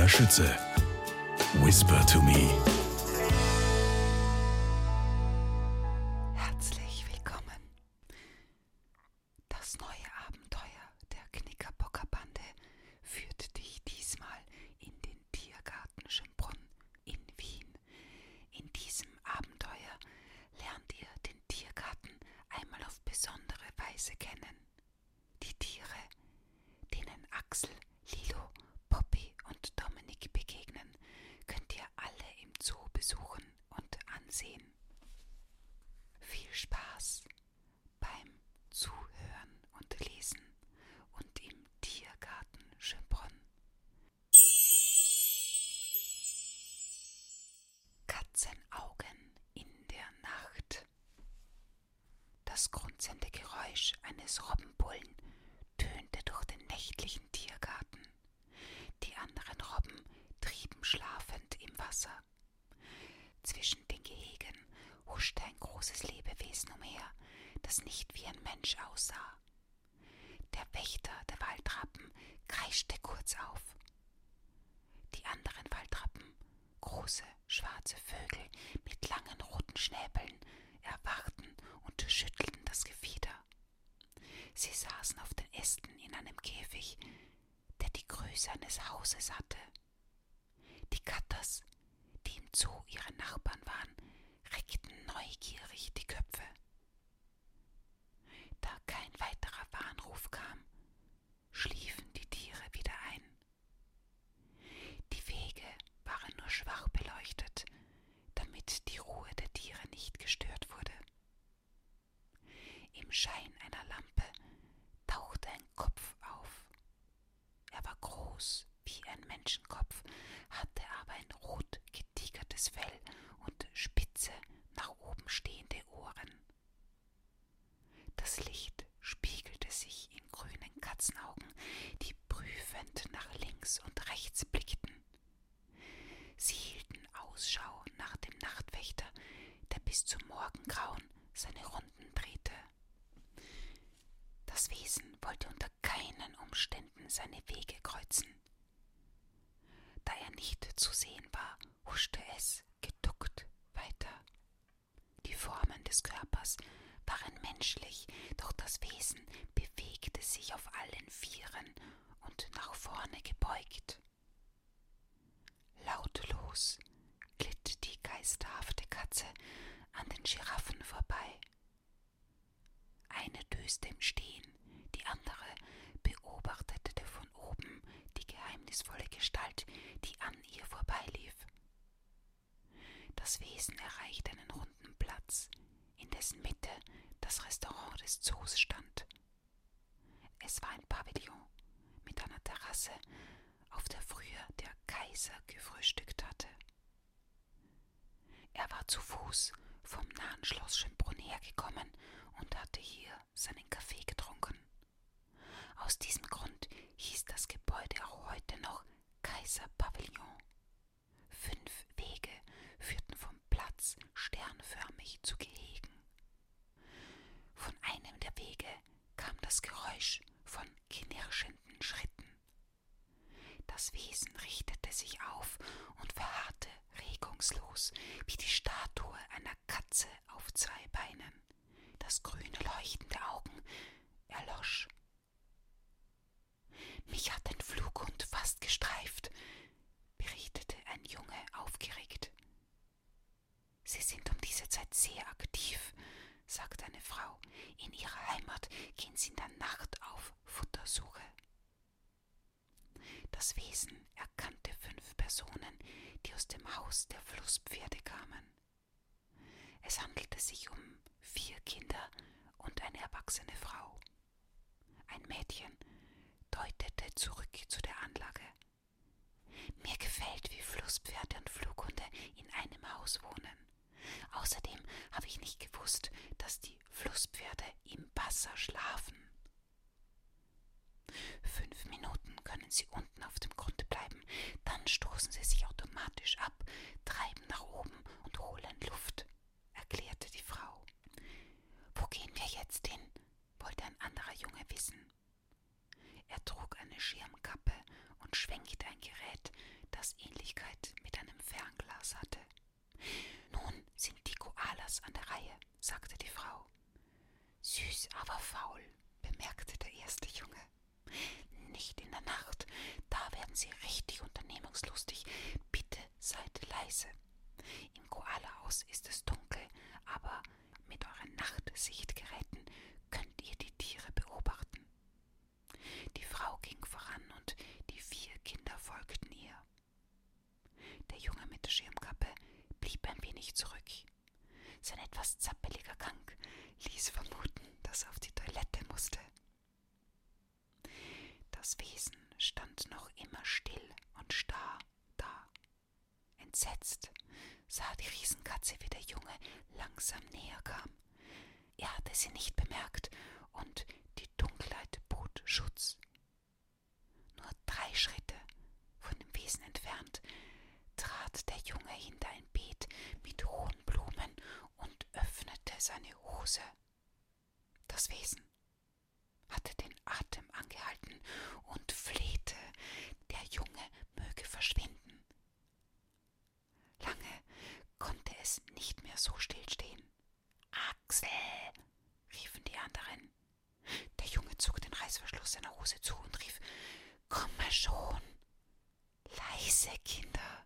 Maria Schütze. Whisper to me. Herzlich willkommen. Das neue Abenteuer der Knickerbockerbande führt dich diesmal in den Tiergarten Schönbrunn in Wien. In diesem Abenteuer lernt ihr den Tiergarten einmal auf besondere Weise kennen. Die Tiere, denen Axel, Lilo, Poppy und Dominik begegnen, könnt ihr alle im Zoo besuchen und ansehen. Viel Spaß beim Zuhören und Lesen und im Tiergarten Schönbrunn. Katzenaugen in der Nacht. Das grunzende Geräusch eines Robbenbullen tönte durch den nächtlichen Tiergarten. Die anderen Robben trieben schlafend im Wasser. Zwischen den Gehegen huschte ein großes Lebewesen umher, das nicht wie ein Mensch aussah. Der Wächter der Waldrappen kreischte kurz auf. Die anderen Waldrappen, große schwarze Vögel mit langen roten Schnäbeln, erwachten und schüttelten das Gefieder. Sie saßen auf den Ästen in einem Käfig, der die Größe eines Hauses hatte. Die Katters, die im Zoo ihre Nachbarn waren, reckten neugierig die Köpfe. Da kein weiterer Warnruf kam, schliefen die Tiere wieder ein. Die Wege waren nur schwach beleuchtet, damit die Ruhe der Tiere nicht gestört wurde. Im Schein einer Lampe tauchte ein Kopf auf. Er war groß wie ein Menschenkopf, hatte aber ein rot getigertes Fell und spitze, nach oben stehende Ohren. Das Licht spiegelte sich in grünen Katzenaugen, die prüfend nach links und rechts blickten. Sie hielten Ausschau nach dem Nachtwächter, der bis zum Morgengrauen seine Runden drehte. Das Wesen wollte unter keinen Umständen seine Wege kreuzen. Da er nicht zu sehen war, huschte es geduckt weiter. Die Formen des Körpers waren menschlich, doch das Wesen bewegte sich auf allen Vieren und nach vorne gebeugt. Lautlos glitt die geisterhafte Katze an den Giraffen vorbei. Eine döste im Stehen, die andere beobachtete von oben die geheimnisvolle Gestalt, die an ihr vorbeilief. Das Wesen erreichte einen runden Platz, in dessen Mitte das Restaurant des Zoos stand. Es war ein Pavillon mit einer Terrasse, auf der früher der Kaiser gefrühstückt hatte. Er war zu Fuß vom nahen Schloss Schönbrunn hergekommen und hatte hier seinen Kaffee getrunken. Aus diesem Grund hieß das Gebäude auch heute noch Kaiserpavillon. Fünf Wege führten vom Platz sternförmig zu Gehegen. Von einem der Wege kam das Geräusch von knirschenden Schritten. Das Wesen richtete sich auf und verharrte regungslos wie die Statue einer Katze auf zwei Beinen. Das grüne Leuchten der Augen erlosch. Mich hat ein Flughund fast gestreift, berichtete ein Junge aufgeregt. Sie sind um diese Zeit sehr aktiv, sagte eine Frau. In ihrer Heimat gehen sie in der Nacht auf Futtersuche. Das Wesen erkannte fünf Personen, die aus dem Haus der Flusspferde kamen. Es handelte sich um vier Kinder und eine erwachsene Frau. Ein Mädchen deutete zurück zu der Anlage. Mir gefällt, wie Flusspferde und Flughunde in einem Haus wohnen. Außerdem habe ich nicht gewusst, dass die Flusspferde im Wasser schlafen. Fünf Minuten können Sie unten auf dem Grund bleiben, dann stoßen Sie sich automatisch ab, treiben nach oben und holen Luft, erklärte die Frau. Wo gehen wir jetzt hin? wollte ein anderer Junge wissen. Er trug eine Schirmkappe und schwenkte ein Gerät, das Ähnlichkeit mit einem Fernglas hatte. Nun sind die Koalas an der Reihe, sagte die Frau. Süß, aber faul, bemerkte der erste Junge. Nicht in der Nacht, da werden Sie richtig unternehmungslustig. Bitte seid leise. Im Koala-Haus ist es dunkel, aber mit euren Nachtsichtgeräten könnt ihr die Tiere beobachten. Die Frau ging voran und die vier Kinder folgten ihr. Der Junge mit der Schirmkappe blieb ein wenig zurück. Sein etwas zappeliger Gang ließ vermuten, dass er auf die Toilette musste. Das Wesen stand noch immer still und starr da. Entsetzt sah die Riesenkatze, wie der Junge langsam näher kam. Er hatte sie nicht bemerkt und die Dunkelheit bot Schutz. Nur drei Schritte von dem Wesen entfernt trat der Junge hinter ein Beet mit hohen Blumen und öffnete seine Hose. Das Wesen hatte den Atem angehalten und flehte, der Junge möge verschwinden. Lange konnte es nicht mehr so stillstehen. Axel, riefen die anderen. Der Junge zog den Hose zu und rief Komme schon. Leise, Kinder,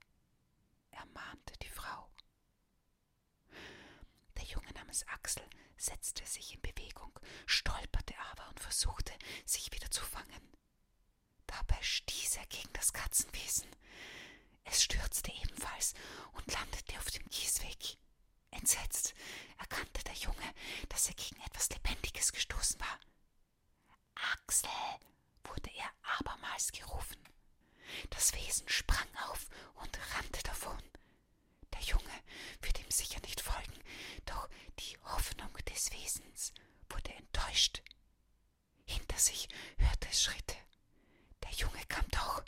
ermahnte die Frau. Der Junge namens Axel setzte sich in Bewegung, stolperte aber und versuchte, sich wieder zu fangen. Dabei stieß er gegen das Katzenwesen. Es stürzte ebenfalls und landete auf dem Kiesweg. Entsetzt erkannte der Junge, dass er gegen etwas Lebendiges getäuscht. Hinter sich hörte es Schritte. Der Junge kam doch.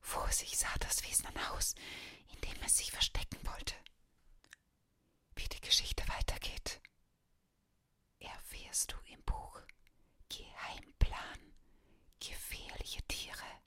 Vor sich sah das Wesen ein Haus, in dem es sich verstecken wollte. Wie die Geschichte weitergeht, erfährst du im Buch Geheimplan Gefährliche Tiere.